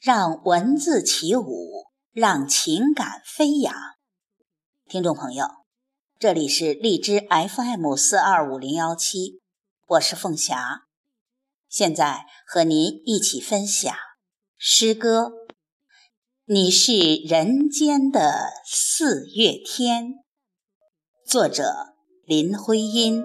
让文字起舞，让情感飞扬。听众朋友，这里是荔枝 FM 四二五零幺七，我是凤霞，现在和您一起分享诗歌。你是人间的四月天，作者林徽因。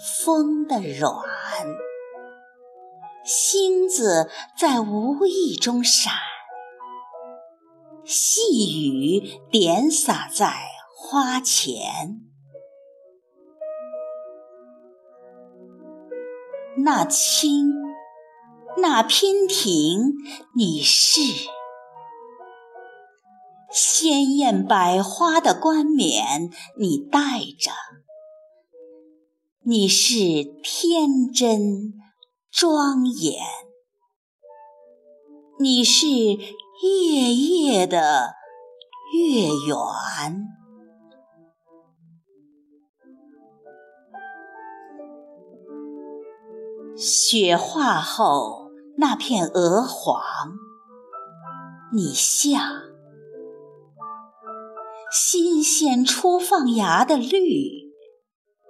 风的软，星子在无意中闪，细雨点洒在花前。那青，那娉婷，你是鲜艳百花的冠冕，你戴着。你是天真庄严，你是夜夜的月圆。雪化后那片鹅黄，你像新鲜初放芽的绿。